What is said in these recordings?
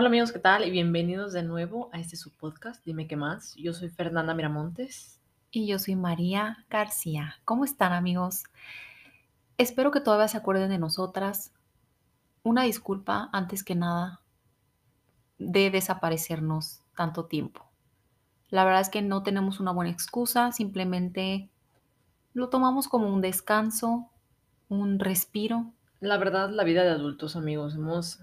Hola amigos, ¿qué tal? Y bienvenidos de nuevo a este su podcast, Dime qué más. Yo soy Fernanda Miramontes. Y yo soy María García. ¿Cómo están amigos? Espero que todavía se acuerden de nosotras. Una disculpa antes que nada de desaparecernos tanto tiempo. La verdad es que no tenemos una buena excusa, simplemente lo tomamos como un descanso, un respiro. La verdad, la vida de adultos, amigos, hemos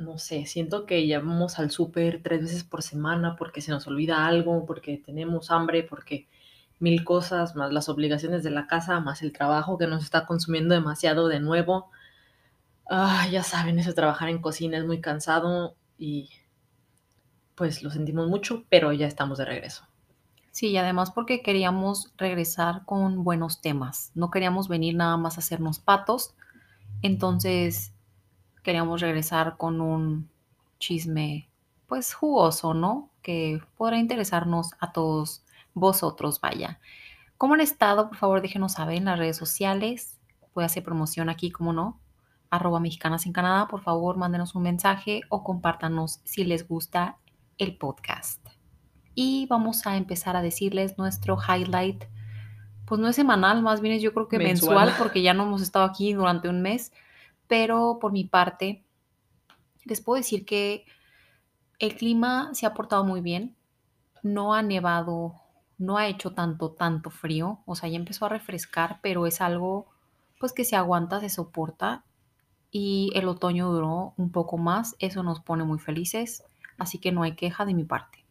no sé, siento que ya vamos al súper tres veces por semana porque se nos olvida algo, porque tenemos hambre, porque mil cosas, más las obligaciones de la casa, más el trabajo que nos está consumiendo demasiado de nuevo. Ah, ya saben, eso trabajar en cocina es muy cansado y pues lo sentimos mucho, pero ya estamos de regreso. Sí, y además porque queríamos regresar con buenos temas. No queríamos venir nada más a hacernos patos. Entonces, queríamos regresar con un chisme pues jugoso, ¿no? Que podrá interesarnos a todos vosotros, vaya. ¿Cómo han estado? Por favor, déjenos saber en las redes sociales. Puede hacer promoción aquí, como no. Arroba mexicanas en Canadá. Por favor, mándenos un mensaje o compártanos si les gusta el podcast. Y vamos a empezar a decirles nuestro highlight. Pues no es semanal, más bien es yo creo que mensual, mensual porque ya no hemos estado aquí durante un mes pero por mi parte, les puedo decir que el clima se ha portado muy bien, no ha nevado, no ha hecho tanto, tanto frío, o sea, ya empezó a refrescar, pero es algo pues que se aguanta, se soporta y el otoño duró un poco más, eso nos pone muy felices, así que no hay queja de mi parte.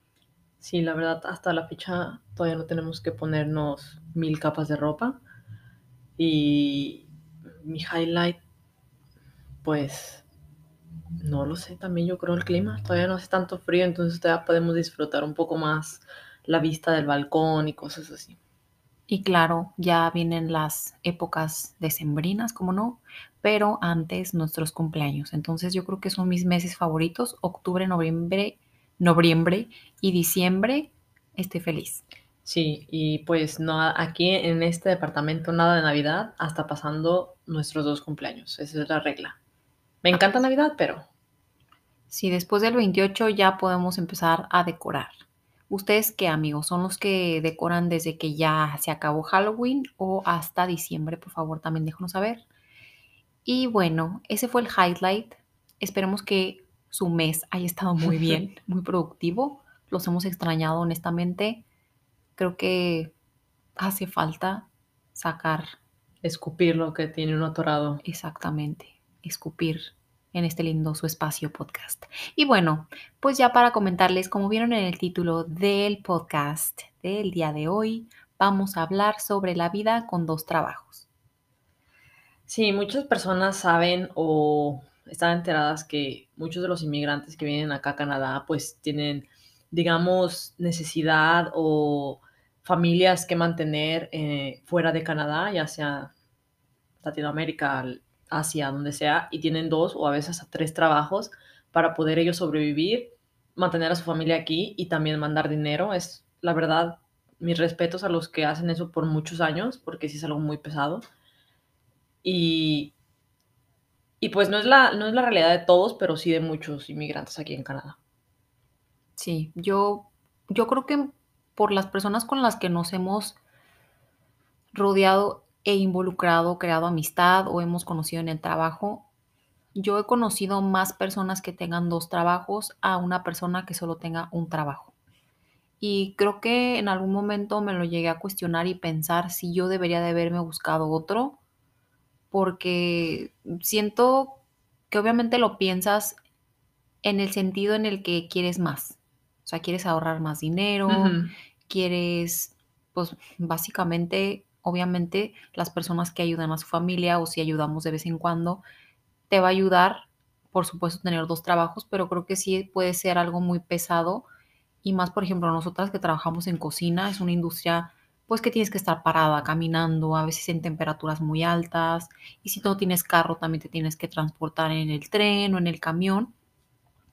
Sí, la verdad, hasta la fecha todavía no tenemos que ponernos mil capas de ropa y mi highlight pues no lo sé, también yo creo el clima, todavía no hace tanto frío, entonces todavía podemos disfrutar un poco más la vista del balcón y cosas así. Y claro, ya vienen las épocas decembrinas, como no, pero antes nuestros cumpleaños. Entonces yo creo que son mis meses favoritos, octubre, noviembre, noviembre y diciembre. Estoy feliz. Sí, y pues no, aquí en este departamento nada de Navidad hasta pasando nuestros dos cumpleaños. Esa es la regla. Me encanta Navidad, pero... Sí, después del 28 ya podemos empezar a decorar. ¿Ustedes qué amigos? ¿Son los que decoran desde que ya se acabó Halloween o hasta diciembre? Por favor, también déjanos saber. Y bueno, ese fue el highlight. Esperemos que su mes haya estado muy bien, muy productivo. Los hemos extrañado honestamente. Creo que hace falta sacar. Escupir lo que tiene un atorado. Exactamente escupir en este lindo su espacio podcast. Y bueno, pues ya para comentarles, como vieron en el título del podcast del día de hoy, vamos a hablar sobre la vida con dos trabajos. Sí, muchas personas saben o están enteradas que muchos de los inmigrantes que vienen acá a Canadá pues tienen, digamos, necesidad o familias que mantener eh, fuera de Canadá, ya sea Latinoamérica, hacia donde sea y tienen dos o a veces tres trabajos para poder ellos sobrevivir, mantener a su familia aquí y también mandar dinero. Es la verdad, mis respetos a los que hacen eso por muchos años, porque sí es algo muy pesado. Y, y pues no es, la, no es la realidad de todos, pero sí de muchos inmigrantes aquí en Canadá. Sí, yo, yo creo que por las personas con las que nos hemos rodeado he involucrado, creado amistad o hemos conocido en el trabajo. Yo he conocido más personas que tengan dos trabajos a una persona que solo tenga un trabajo. Y creo que en algún momento me lo llegué a cuestionar y pensar si yo debería de haberme buscado otro, porque siento que obviamente lo piensas en el sentido en el que quieres más. O sea, quieres ahorrar más dinero, quieres, pues básicamente obviamente las personas que ayudan a su familia o si ayudamos de vez en cuando, te va a ayudar, por supuesto, tener dos trabajos, pero creo que sí puede ser algo muy pesado y más, por ejemplo, nosotras que trabajamos en cocina, es una industria pues que tienes que estar parada, caminando, a veces en temperaturas muy altas, y si no tienes carro, también te tienes que transportar en el tren o en el camión,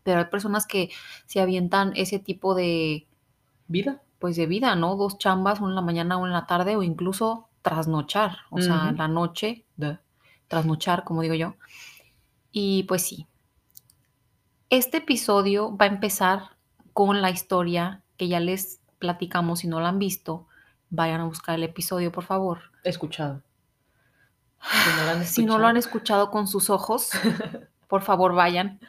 pero hay personas que se avientan ese tipo de vida, pues de vida, ¿no? Dos chambas, una en la mañana, una en la tarde o incluso trasnochar, o sea, la noche, de trasnochar, como digo yo. Y pues sí. Este episodio va a empezar con la historia que ya les platicamos. Si no la han visto, vayan a buscar el episodio, por favor. Escuchado. Si no, lo si no lo han escuchado con sus ojos, por favor vayan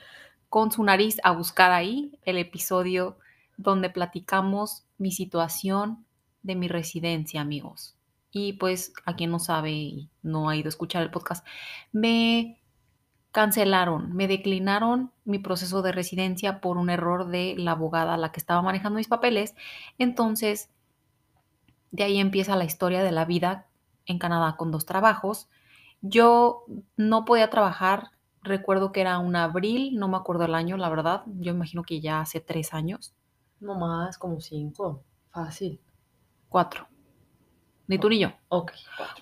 con su nariz a buscar ahí el episodio donde platicamos mi situación de mi residencia, amigos. Y pues, a quien no sabe y no ha ido a escuchar el podcast, me cancelaron, me declinaron mi proceso de residencia por un error de la abogada la que estaba manejando mis papeles. Entonces, de ahí empieza la historia de la vida en Canadá con dos trabajos. Yo no podía trabajar, recuerdo que era un abril, no me acuerdo el año, la verdad, yo imagino que ya hace tres años. No más, como cinco, fácil. Cuatro. Ni tú ni yo. Ok.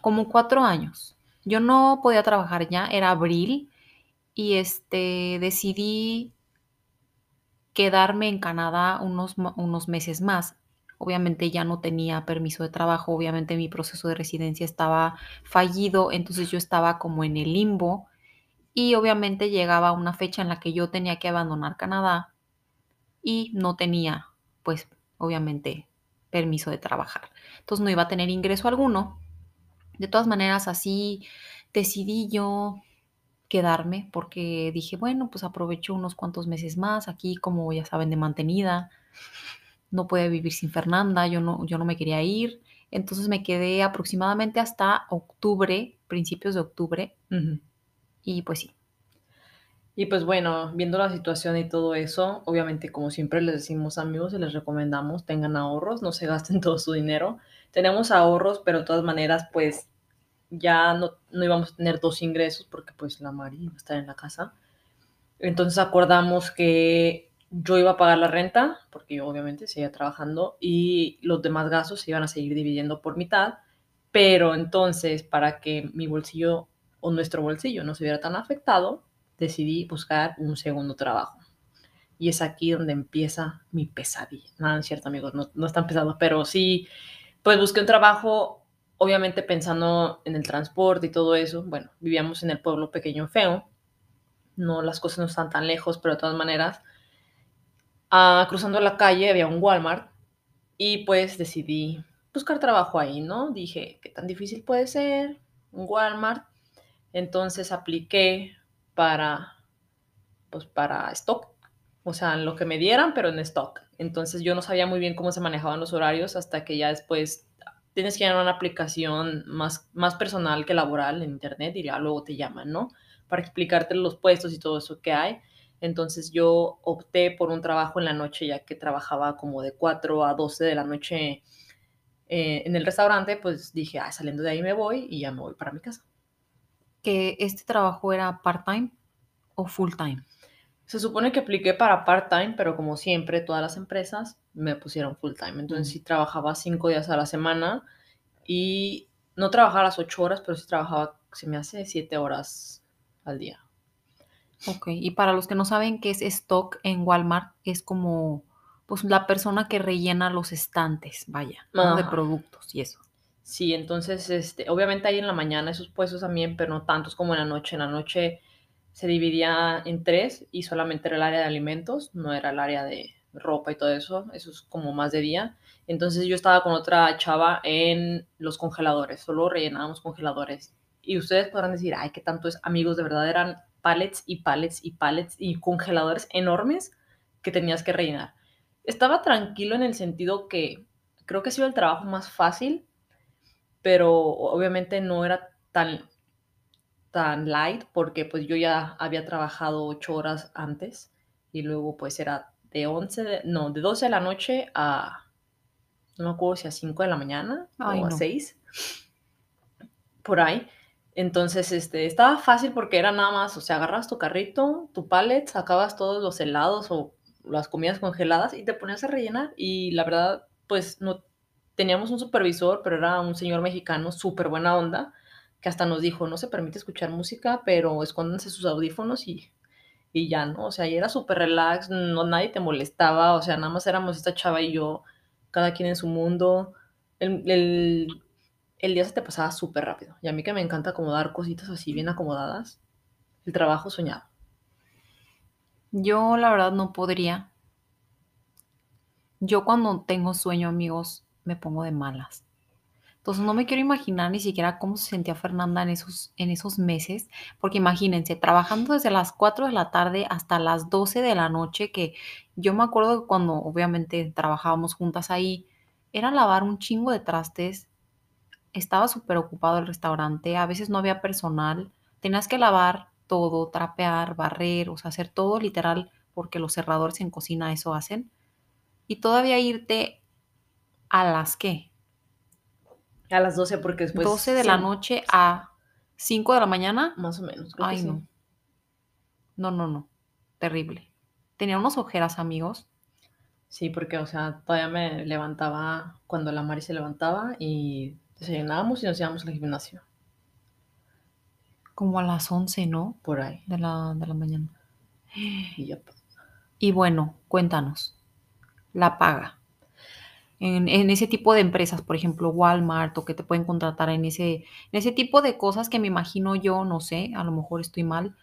Como cuatro años. Yo no podía trabajar ya, era abril, y este, decidí quedarme en Canadá unos, unos meses más. Obviamente ya no tenía permiso de trabajo, obviamente mi proceso de residencia estaba fallido, entonces yo estaba como en el limbo y obviamente llegaba una fecha en la que yo tenía que abandonar Canadá y no tenía, pues obviamente, permiso de trabajar. Entonces no iba a tener ingreso alguno. De todas maneras, así decidí yo quedarme porque dije, bueno, pues aprovecho unos cuantos meses más aquí, como ya saben, de mantenida. No puede vivir sin Fernanda, yo no, yo no me quería ir. Entonces me quedé aproximadamente hasta octubre, principios de octubre. Y pues sí. Y pues bueno, viendo la situación y todo eso, obviamente como siempre les decimos amigos y les recomendamos, tengan ahorros, no se gasten todo su dinero. Tenemos ahorros, pero de todas maneras pues ya no, no, íbamos a tener dos ingresos porque pues la Mari iba a estar en la casa. Entonces acordamos que yo iba a pagar la renta, porque yo obviamente seguía trabajando, y los demás gastos se iban a seguir dividiendo por mitad, pero entonces para que mi bolsillo o nuestro bolsillo no se viera tan afectado, decidí buscar un segundo trabajo. Y es aquí donde empieza mi pesadilla. Nada, es cierto, amigos, no, no es tan pesado, pero sí, pues busqué un trabajo obviamente pensando en el transporte y todo eso, bueno, vivíamos en el pueblo pequeño feo, no las cosas no están tan lejos, pero de todas maneras, ah, cruzando la calle había un Walmart y pues decidí buscar trabajo ahí, ¿no? Dije, ¿qué tan difícil puede ser un Walmart? Entonces apliqué para, pues para stock, o sea, lo que me dieran, pero en stock. Entonces yo no sabía muy bien cómo se manejaban los horarios hasta que ya después tienes que llenar una aplicación más, más personal que laboral en internet y ya luego te llaman, ¿no? Para explicarte los puestos y todo eso que hay. Entonces yo opté por un trabajo en la noche, ya que trabajaba como de 4 a 12 de la noche eh, en el restaurante, pues dije, ah, saliendo de ahí me voy y ya me voy para mi casa. ¿Que este trabajo era part-time o full-time? Se supone que apliqué para part-time, pero como siempre, todas las empresas me pusieron full time. Entonces sí trabajaba cinco días a la semana y no trabajaba las ocho horas, pero sí trabajaba, se me hace siete horas al día. Ok, y para los que no saben qué es stock en Walmart, es como pues la persona que rellena los estantes, vaya, de productos y eso. Sí, entonces, este, obviamente hay en la mañana esos puestos también, pero no tantos como en la noche. En la noche se dividía en tres y solamente era el área de alimentos, no era el área de, ropa y todo eso, eso es como más de día. Entonces yo estaba con otra chava en los congeladores, solo rellenábamos congeladores. Y ustedes podrán decir, ay, qué tanto es, amigos, de verdad eran pallets y pallets y pallets y congeladores enormes que tenías que rellenar. Estaba tranquilo en el sentido que creo que ha sido el trabajo más fácil, pero obviamente no era tan, tan light porque pues yo ya había trabajado ocho horas antes y luego pues era de 11, de, no, de 12 de la noche a, no me acuerdo si a 5 de la mañana o a 6, por ahí. Entonces, este, estaba fácil porque era nada más, o sea, agarras tu carrito, tu pallet, sacabas todos los helados o las comidas congeladas y te ponías a rellenar. Y la verdad, pues no teníamos un supervisor, pero era un señor mexicano, súper buena onda, que hasta nos dijo, no se permite escuchar música, pero escóndanse sus audífonos y y ya, ¿no? O sea, y era súper relax, no, nadie te molestaba, o sea, nada más éramos esta chava y yo, cada quien en su mundo. El, el, día se te pasaba súper rápido. Y a mí que me encanta acomodar cositas así bien acomodadas, el trabajo soñado. Yo la verdad no podría. Yo cuando tengo sueño, amigos, me pongo de malas. Entonces no me quiero imaginar ni siquiera cómo se sentía Fernanda en esos, en esos meses, porque imagínense, trabajando desde las 4 de la tarde hasta las 12 de la noche, que yo me acuerdo que cuando obviamente trabajábamos juntas ahí, era lavar un chingo de trastes, estaba súper ocupado el restaurante, a veces no había personal, tenías que lavar todo, trapear, barrer, o sea, hacer todo literal, porque los cerradores en cocina eso hacen, y todavía irte a las qué, A las 12 porque después... 12 de la noche a 5 de la mañana. Más o menos. creo que Ay, sí. no. No, no, no. Terrible. Tenía unos ojeras, amigos. Sí, porque, o sea, todavía me levantaba cuando la Mari se levantaba y desayunábamos y nos íbamos al gimnasio, Como a las 11, ¿no? por ahí. De la, de la mañana. Y ya. Y bueno, cuéntanos. La paga. En, en ese tipo de empresas, por ejemplo, Walmart, o que te pueden contratar en ese, en ese tipo de cosas que me imagino yo, no sé, a lo mejor estoy mal,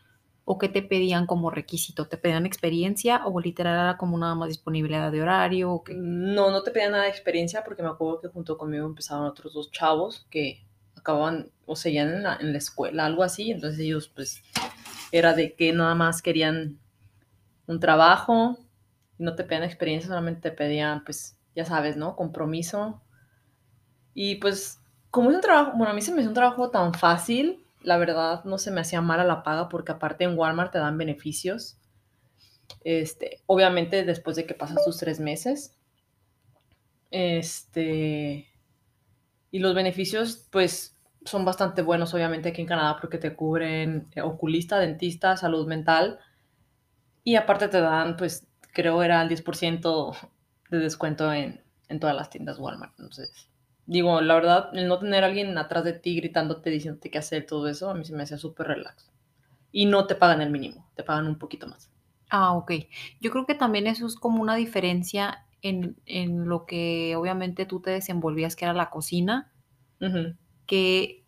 o que te pedían como requisito, te pedían experiencia o literal era como nada más disponibilidad de horario, o que No, no te pedía nada de experiencia porque me acuerdo que junto conmigo empezaban otros dos chavos que acababan o seguían en la, en la escuela, algo así. Entonces ellos, pues, era de que nada más querían un trabajo no te pedían experiencia, solamente te pedían, pues, ya sabes, ¿no? Compromiso. Y pues, como es un trabajo, bueno, a mí se me hizo un trabajo tan fácil, la verdad no se me hacía mala la paga porque aparte en Walmart te dan beneficios. Este, obviamente después de que pasas tus tres meses. Este, y los beneficios, pues, son bastante buenos, obviamente, aquí en Canadá, porque te cubren eh, oculista, dentista, salud mental. Y aparte te dan, pues, creo era el 10% de descuento en, en todas las tiendas Walmart. Entonces, digo, la verdad, el no tener a alguien atrás de ti gritándote, diciéndote qué hacer, todo eso, a mí se me hacía súper relax. Y no te pagan el mínimo, te pagan un poquito más. Ah, ok. Yo creo que también eso es como una diferencia en, en lo que obviamente tú te desenvolvías, que era la cocina, Ujú. que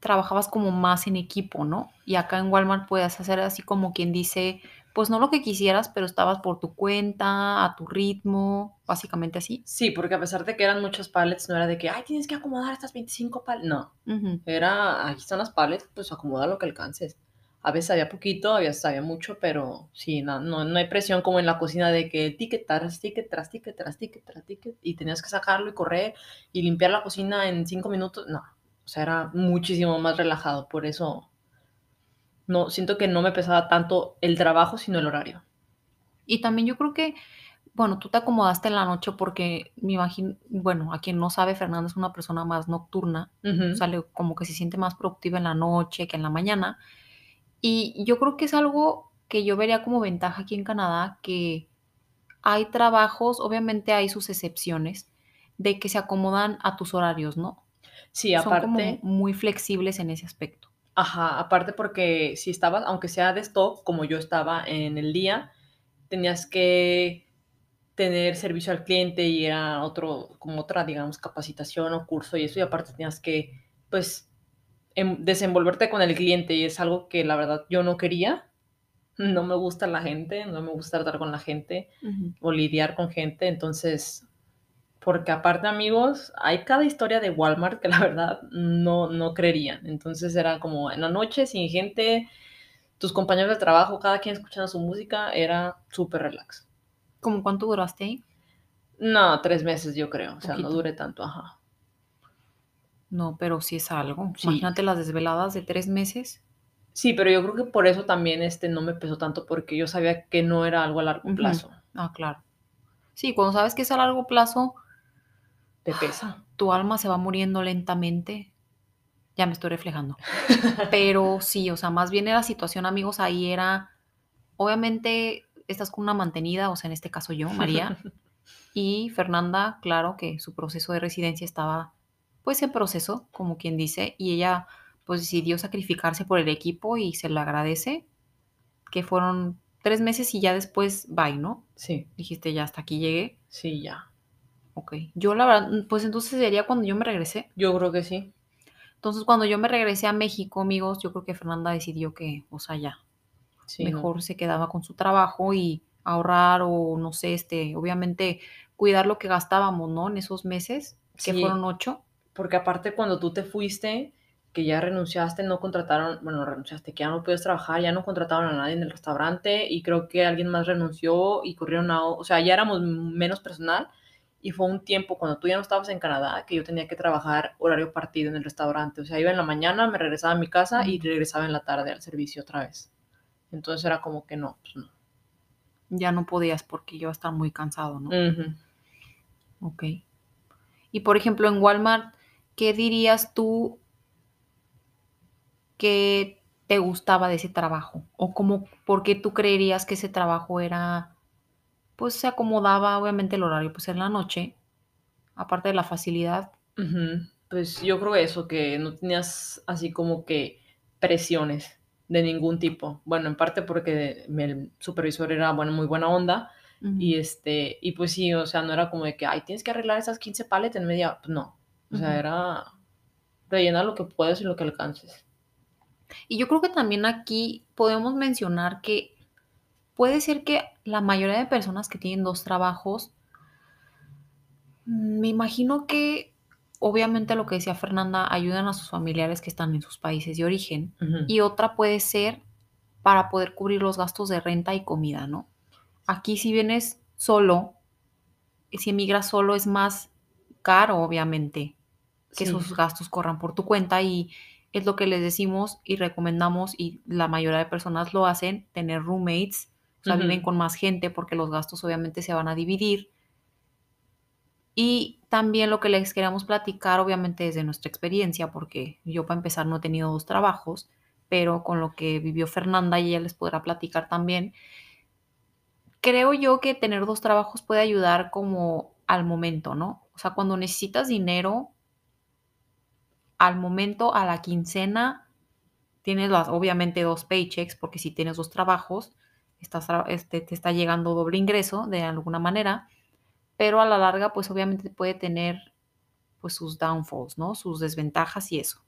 trabajabas como más en equipo, ¿no? Y acá en Walmart puedes hacer así como quien dice, pues no lo que quisieras, pero estabas por tu cuenta, a tu ritmo, básicamente así. Sí, porque a pesar de que eran muchos pallets, no era de que, ay, tienes que acomodar estas 25 pallets. No, Ujú. era, aquí están las pallets, pues acomoda lo que alcances. A veces había poquito, a veces había mucho, pero sí, no, no, no hay presión como en la cocina de que ticket tras ticket tras ticket tras ticket tras ticket y tenías que sacarlo y correr y limpiar la cocina en cinco minutos. No, o sea, era muchísimo más relajado, por eso no, siento que no me pesaba tanto el trabajo, sino el horario. Y también yo creo que, bueno, tú te acomodaste en la noche porque me imagino, bueno, a quien no sabe, Fernanda es una persona más nocturna, Ujú. o sea, le- como que se siente más productiva en la noche que en la mañana. Y yo creo que es algo que yo vería como ventaja aquí en Canadá, que hay trabajos, obviamente hay sus excepciones, de que se acomodan a tus horarios, ¿no? Sí, Son como aparte, muy flexibles en ese aspecto. Ajá, aparte porque si estabas, aunque sea de stock, como yo estaba en el día, tenías que tener servicio al cliente y era otro, como otra, digamos, capacitación o curso y eso, y aparte tenías que, pues, em- desenvolverte con el cliente y es algo que la verdad yo no quería. No me gusta la gente, no me gusta tratar con la gente o lidiar con gente, entonces, porque aparte amigos, hay cada historia de Walmart que la verdad no, no creerían. Entonces era como en la noche, sin gente, tus compañeros de trabajo, cada quien escuchando su música, era súper relax. ¿Cómo cuánto duraste ahí? No, tres meses yo creo, o sea, no duré tanto, ajá. No, pero sí es algo. Sí. Imagínate las desveladas de tres meses. Sí, pero yo creo que por eso también este no me pesó tanto, porque yo sabía que no era algo a largo plazo. Ah, claro. Sí, cuando sabes que es a largo plazo, Te pesa. tu alma se va muriendo lentamente. Ya me estoy reflejando. Pero sí, o sea, más bien era situación, amigos, ahí era, obviamente, estás con una mantenida, o sea, en este caso yo, María, y Fernanda, claro que su proceso de residencia estaba, pues, en proceso, como quien dice, y ella, pues, decidió sacrificarse por el equipo y se le agradece, que fueron tres meses y ya después, bye, ¿no? Sí, Dijiste, ya hasta aquí llegué. sí, ya. Ok. Yo, la verdad, pues entonces sería cuando yo me regresé. Yo creo que sí. Entonces, cuando yo me regresé a México, amigos, yo creo que Fernanda decidió que, o sea, ya. Sí, no. Mejor se quedaba con su trabajo y ahorrar o no sé, este, obviamente cuidar lo que gastábamos, ¿no? En esos meses, que Sí. fueron 8. Porque aparte cuando tú te fuiste, que ya renunciaste, no contrataron, bueno, renunciaste, que ya no puedes trabajar, ya no contrataron a nadie en el restaurante y creo que alguien más renunció y corrieron a, o sea, ya éramos menos personal y fue un tiempo cuando tú ya no estabas en Canadá que yo tenía que trabajar horario partido en el restaurante, o sea, iba en la mañana, me regresaba a mi casa y regresaba en la tarde al servicio otra vez. Entonces era como que no, pues no. Ya no podías porque yo estaba muy cansado, ¿no? Ok. Y por ejemplo, en Walmart, ¿qué dirías tú que te gustaba de ese trabajo? O cómo, por qué tú creerías que ese trabajo era, pues se acomodaba, obviamente el horario, pues en la noche, aparte de la facilidad. Pues yo creo eso, que no tenías así como que presiones de ningún tipo. Bueno, en parte porque el supervisor era bueno, muy buena onda y este, y pues sí, o sea, no era como de que, ay, tienes que arreglar esas 15 paletas en media, pues no. O sea, ujú. era rellenar lo que puedes y lo que alcances. Y yo creo que también aquí podemos mencionar que puede ser que la mayoría de personas que tienen dos trabajos, mm, me imagino que obviamente lo que decía Fernanda, ayudan a sus familiares que están en sus países de origen. Y otra puede ser para poder cubrir los gastos de renta y comida, ¿no? Aquí si vienes solo, si emigras solo es más caro, obviamente, que Sí. esos gastos corran por tu cuenta y es lo que les decimos y recomendamos y la mayoría de personas lo hacen, tener roommates, o sea, viven con más gente porque los gastos obviamente se van a dividir. Y también lo que les queremos platicar, obviamente desde nuestra experiencia, porque yo para empezar no he tenido dos trabajos, pero con lo que vivió Fernanda y ella les podrá platicar también. Creo yo que tener dos trabajos puede ayudar como al momento, ¿no? O sea, cuando necesitas dinero, al momento, a la quincena, tienes las, obviamente dos paychecks, porque si tienes dos trabajos, estás, este, te está llegando doble ingreso de alguna manera, pero a la larga, pues obviamente puede tener pues sus downfalls, ¿no? Sus desventajas y eso.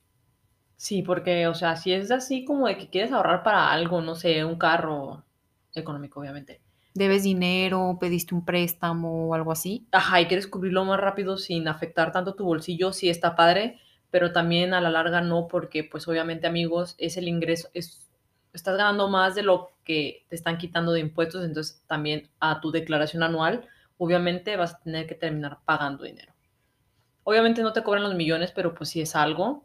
Sí, porque, o sea, si es así como de que quieres ahorrar para algo, no sé, un carro económico, obviamente. Debes dinero, pediste un préstamo o algo así. Ajá, y quieres cubrirlo más rápido sin afectar tanto tu bolsillo, sí está padre, pero también a la larga no, porque pues obviamente amigos, es el ingreso, es, estás ganando más de lo que te están quitando de impuestos, entonces también a tu declaración anual, obviamente vas a tener que terminar pagando dinero. Obviamente no te cobran los millones, pero pues sí es algo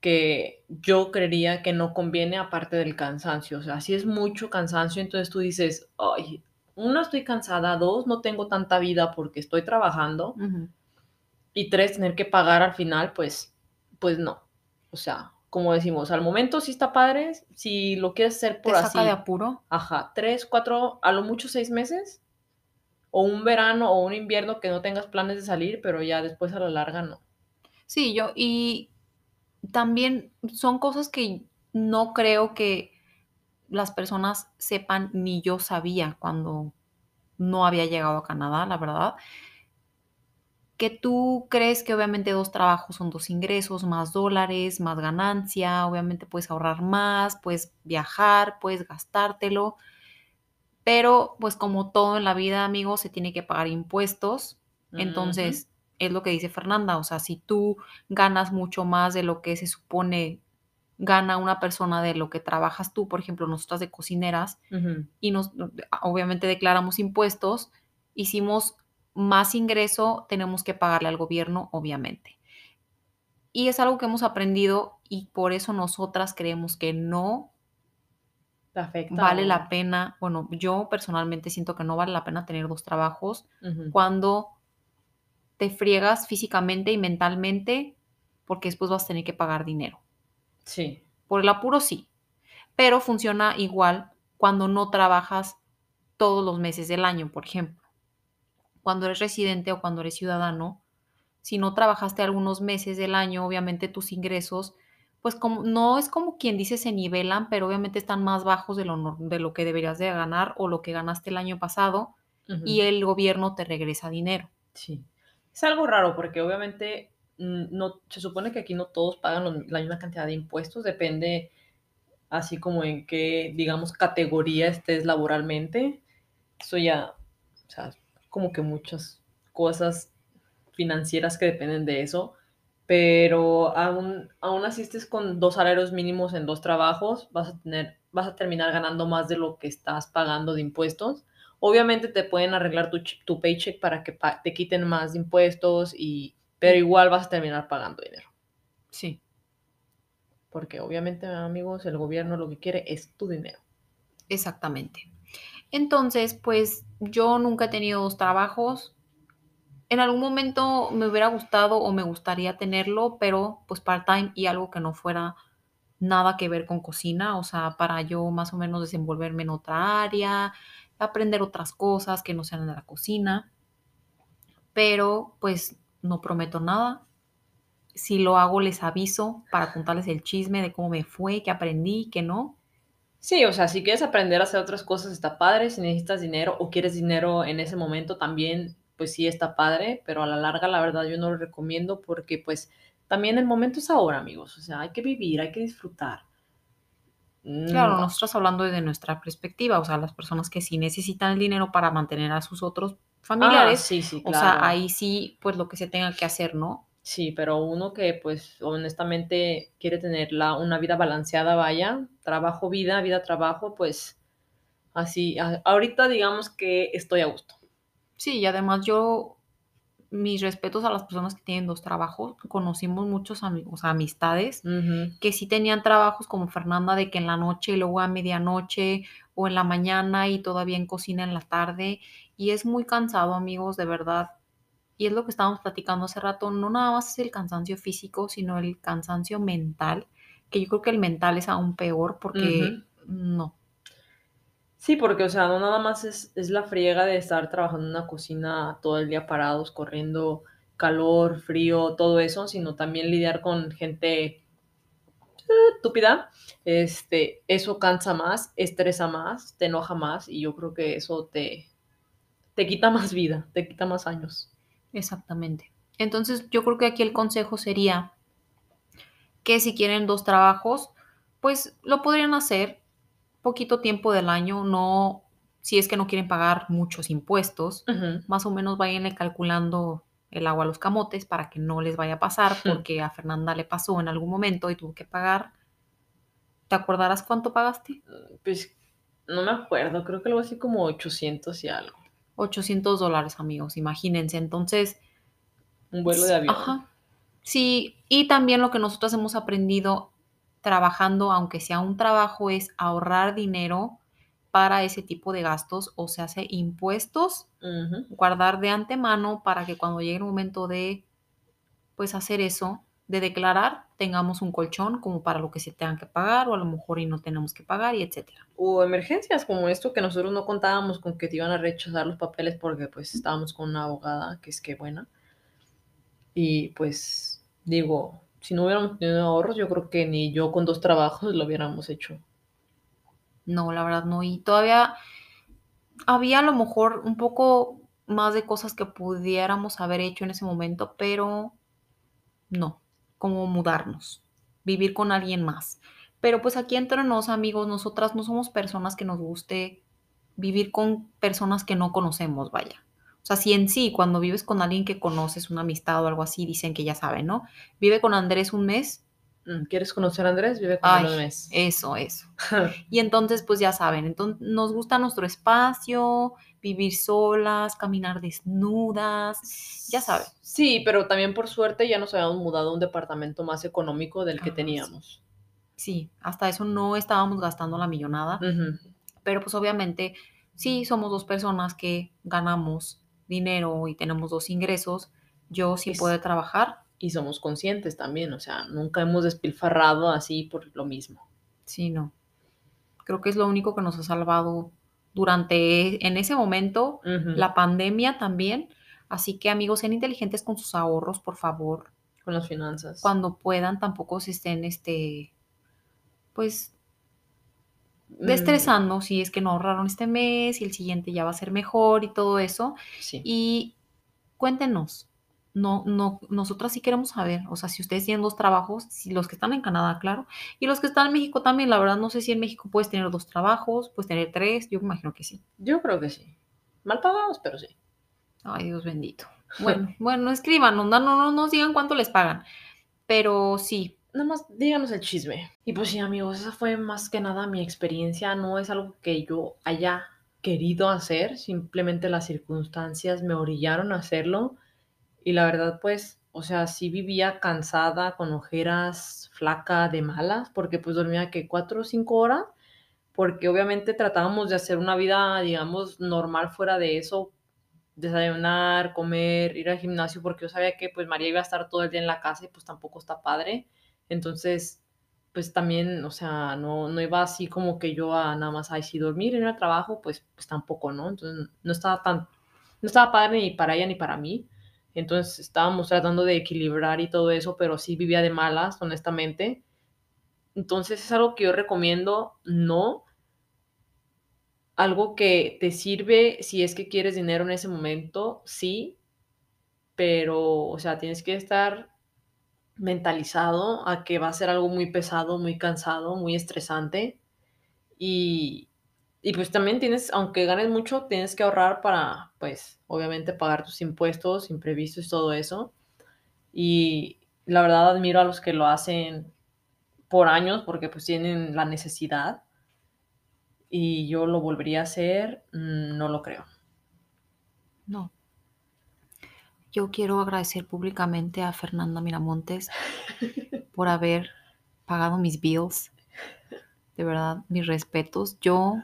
que yo creería que no conviene aparte del cansancio. O sea, si es mucho cansancio, entonces tú dices, ay, uno, estoy cansada, dos, no tengo tanta vida porque estoy trabajando, y tres, tener que pagar al final, pues, pues no. O sea, como decimos, al momento sí está padre, si lo quieres hacer Te por saca así, de apuro. ajá, tres, cuatro, a lo mucho seis meses, o un verano o un invierno que no tengas planes de salir, pero ya después a la larga no. Sí, yo, y también son cosas que no creo que las personas sepan, ni yo sabía cuando no había llegado a Canadá, la verdad. Que tú crees que obviamente dos trabajos son dos ingresos, más dólares, más ganancia, obviamente puedes ahorrar más, puedes viajar, puedes gastártelo, pero pues como todo en la vida, amigos, se tiene que pagar impuestos. Entonces, es lo que dice Fernanda, o sea, si tú ganas mucho más de lo que se supone gana una persona de lo que trabajas tú, por ejemplo, nosotras de cocineras, y nos obviamente declaramos impuestos, hicimos más ingreso, tenemos que pagarle al gobierno, obviamente. Y es algo que hemos aprendido y por eso nosotras creemos que no afecta vale la pena, bueno, yo personalmente siento que no vale la pena tener dos trabajos cuando te friegas físicamente y mentalmente porque después vas a tener que pagar dinero. Sí. Por el apuro sí, pero funciona igual cuando no trabajas todos los meses del año, por ejemplo. Cuando eres residente o cuando eres ciudadano, si no trabajaste algunos meses del año, obviamente tus ingresos, pues como, no es como quien dice se nivelan, pero obviamente están más bajos de lo, de lo que deberías de ganar o lo que ganaste el año pasado y el gobierno te regresa dinero. Sí. Es algo raro porque obviamente mm, no, se supone que aquí no todos pagan la misma cantidad de impuestos, depende así como en qué, digamos, categoría estés laboralmente. Eso ya, o sea, como que muchas cosas financieras que dependen de eso, pero aún, aún así estés con dos salarios mínimos en dos trabajos, vas a tener, vas a terminar ganando más de lo que estás pagando de impuestos. Obviamente te pueden arreglar tu, tu paycheck para que pa- te quiten más de impuestos, y, pero igual vas a terminar pagando dinero. Sí, Porque obviamente, amigos, el gobierno lo que quiere es tu dinero. exactamente. Entonces, pues yo nunca he tenido dos trabajos. En algún momento me hubiera gustado o me gustaría tenerlo, pero pues part-time y algo que no fuera nada que ver con cocina, o sea, para yo más o menos desenvolverme en otra área, aprender otras cosas que no sean de la cocina, pero pues no prometo nada. Si lo hago, les aviso para contarles el chisme de cómo me fue, qué aprendí, qué no. Sí, o sea, si quieres aprender a hacer otras cosas está padre, si necesitas dinero o quieres dinero en ese momento también, pues sí está padre, pero a la larga la verdad yo no lo recomiendo porque pues también el momento es ahora, amigos, o sea, hay que vivir, hay que disfrutar. Claro, Mm, nosotros hablando desde nuestra perspectiva, o sea, las personas que sí necesitan el dinero para mantener a sus otros Ah, familiares, sí, sí, o sea, claro. ahí sí, pues lo que se tenga que hacer, ¿no? Sí, pero uno que pues honestamente quiere tener la, una vida balanceada, vaya, trabajo, vida, vida, trabajo, pues así, a- ahorita digamos que estoy a gusto. Sí, y además yo, mis respetos a las personas que tienen dos trabajos, conocimos muchos amigos, amistades que sí tenían trabajos como Fernanda, de que en la noche y luego a medianoche o en la mañana y todavía en cocina en la tarde. Y es muy cansado, amigos, de verdad. Y es lo que estábamos platicando hace rato, no nada más es el cansancio físico, sino el cansancio mental, que yo creo que el mental es aún peor porque no, Sí, porque, o sea, no nada más es, es la friega de estar trabajando en una cocina todo el día parados, corriendo calor, frío, todo eso, sino también lidiar con gente estúpida. Este, eso cansa más, estresa más, te enoja más y yo creo que eso te, te quita más vida, te quita más años. Exactamente. Entonces yo creo que aquí el consejo sería que si quieren dos trabajos, pues lo podrían hacer poquito tiempo del año, no si es que no quieren pagar muchos impuestos, más o menos váyanle calculando el agua a los camotes para que no les vaya a pasar, porque a Fernanda le pasó en algún momento y tuvo que pagar. ¿Te acordarás cuánto pagaste? Pues no me acuerdo, creo que algo así como 800 y algo. 800 dólares, amigos, imagínense. Entonces, Un vuelo de avión. Ajá. Sí, y también lo que nosotros hemos aprendido trabajando, aunque sea un trabajo, es ahorrar dinero para ese tipo de gastos, o sea, hace impuestos, guardar de antemano para que cuando llegue el momento de, pues, hacer eso, de declarar, tengamos un colchón como para lo que se tengan que pagar o a lo mejor y no tenemos que pagar y etcétera. O emergencias como esto que nosotros no contábamos con que te iban a rechazar los papeles porque pues estábamos con una abogada que es que buena. Y pues digo, si no hubiéramos tenido ahorros, yo creo que ni yo con dos trabajos lo hubiéramos hecho. No, la verdad no. Y todavía había a lo mejor un poco más de cosas que pudiéramos haber hecho en ese momento, pero no, como mudarnos, vivir con alguien más. Pero pues aquí entre nos, amigos, nosotras no somos personas que nos guste vivir con personas que no conocemos, vaya. O sea, si en sí, cuando vives con alguien que conoces, una amistad o algo así, dicen que ya saben, ¿no? Vive con Andrés un mes. Mm, ¿Quieres conocer a Andrés? Vive con Ay, un mes. eso, eso. Y entonces, pues ya saben, entonces nos gusta nuestro espacio, vivir solas, caminar desnudas, ya saben. Sí, pero también por suerte ya nos habíamos mudado a un departamento más económico del que Ah, teníamos. Sí, hasta eso no estábamos gastando la millonada, pero pues obviamente sí somos dos personas que ganamos dinero y tenemos dos ingresos. Yo sí Es- puedo trabajar, Y somos conscientes también, o sea, nunca hemos despilfarrado así por lo mismo. sí, no. Creo que es lo único que nos ha salvado durante en ese momento la pandemia también. Así que amigos, sean inteligentes con sus ahorros, por favor. Con las finanzas. Cuando puedan, tampoco se estén, este, pues, Mm, estresando si es que no ahorraron este mes y el siguiente ya va a ser mejor y todo eso. sí. Y cuéntenos, no, no, nosotras sí queremos saber, o sea, si ustedes tienen dos trabajos, si los que están en Canadá, claro, y los que están en México también, la verdad no sé si en México puedes tener dos trabajos, puedes tener tres, yo me imagino que sí. Yo creo que sí. Mal pagados, pero sí. Ay, Dios bendito. Bueno, bueno, escriban, no, no, no nos digan cuánto les pagan, pero sí. Nada más díganos el chisme. Y pues sí, amigos, esa fue más que nada mi experiencia, no es algo que yo haya querido hacer, simplemente las circunstancias me orillaron a hacerlo y la verdad, pues, o sea, sí vivía cansada, con ojeras, flaca, de malas, porque pues dormía que cuatro o cinco horas, porque obviamente tratábamos de hacer una vida, digamos, normal fuera de eso, desayunar, comer, ir al gimnasio, porque yo sabía que pues María iba a estar todo el día en la casa y pues tampoco está padre. Entonces, pues también, o sea, no, no iba así como que yo a nada más, ay, si dormir en el trabajo, pues, pues tampoco, ¿no? Entonces, no estaba tan, no estaba padre ni para ella ni para mí. Entonces estábamos tratando de equilibrar y todo eso, pero sí vivía de malas, honestamente. Entonces es algo que yo recomiendo, no. Algo que te sirve si es que quieres dinero en ese momento, sí, pero, o sea, tienes que estar mentalizado a que va a ser algo muy pesado, muy cansado, muy estresante. Y, y pues también tienes, aunque ganes mucho, tienes que ahorrar para, pues, obviamente pagar tus impuestos, imprevistos y todo eso. Y la verdad admiro a los que lo hacen por años porque pues tienen la necesidad. Y yo lo volvería a hacer, mm, no lo creo. No. Yo quiero agradecer públicamente a Fernanda Miramontes por haber pagado mis bills. De verdad, mis respetos. Yo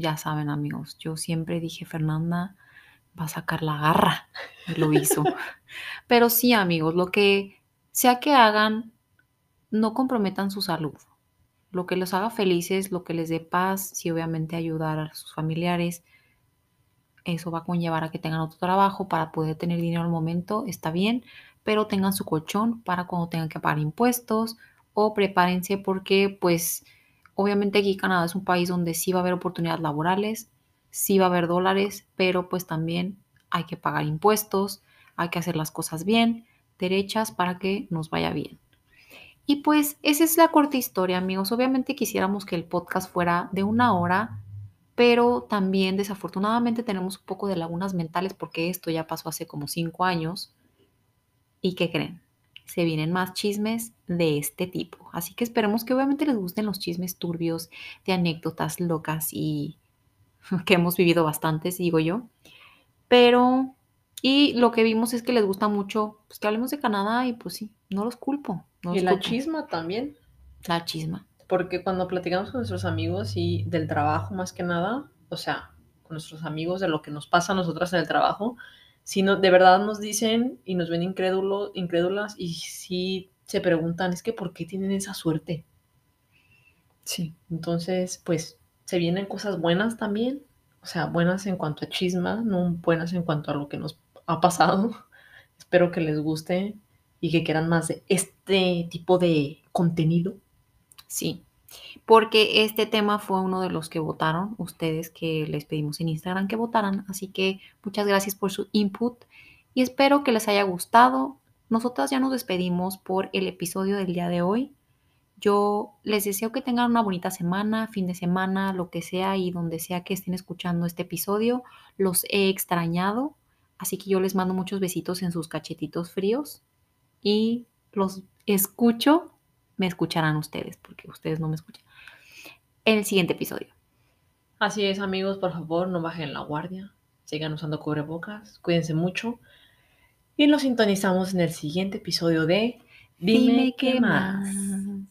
ya saben amigos, yo siempre dije, Fernanda va a sacar la garra. Y lo hizo. Pero sí amigos, lo que sea que hagan, no comprometan su salud. Lo que los haga felices, lo que les dé paz, si obviamente ayudar a sus familiares, eso va a conllevar a que tengan otro trabajo para poder tener dinero al momento, está bien, pero tengan su colchón para cuando tengan que pagar impuestos o prepárense porque pues Obviamente aquí Canadá es un país donde sí va a haber oportunidades laborales, sí va a haber dólares, pero pues también hay que pagar impuestos, hay que hacer las cosas bien, derechas para que nos vaya bien. Y pues esa es la corta historia, amigos. Obviamente quisiéramos que el podcast fuera de una hora, pero también desafortunadamente tenemos un poco de lagunas mentales porque esto ya pasó hace como cinco años. ¿Y qué creen? Se vienen más chismes de este tipo. Así que esperemos que obviamente les gusten los chismes turbios de anécdotas locas y que hemos vivido bastantes, digo yo. Pero, y lo que vimos es que les gusta mucho, pues que hablemos de Canadá y pues sí, no los culpo. y la chisma también. La chisma. Porque cuando platicamos con nuestros amigos y del trabajo más que nada, o sea, con nuestros amigos de lo que nos pasa a nosotras en el trabajo, si no, de verdad nos dicen y nos ven incrédulos, incrédulas y si se preguntan, es que ¿por qué tienen esa suerte? Sí. Entonces, pues se vienen cosas buenas también, o sea, buenas en cuanto a chisma, no buenas en cuanto a lo que nos ha pasado. Espero que les guste y que quieran más de este tipo de contenido. Sí, porque este tema fue uno de los que votaron, ustedes que les pedimos en Instagram que votaran. Así que muchas gracias por su input y espero que les haya gustado. Nosotras ya nos despedimos por el episodio del día de hoy. Yo les deseo que tengan una bonita semana, fin de semana, lo que sea y donde sea que estén escuchando este episodio. Los he extrañado, así que yo les mando muchos besitos en sus cachetitos fríos y los escucho me escucharán ustedes, porque ustedes no me escuchan, en el siguiente episodio. Así es, amigos, por favor, no bajen la guardia, sigan usando cubrebocas, cuídense mucho y nos sintonizamos en el siguiente episodio de Dime, qué más.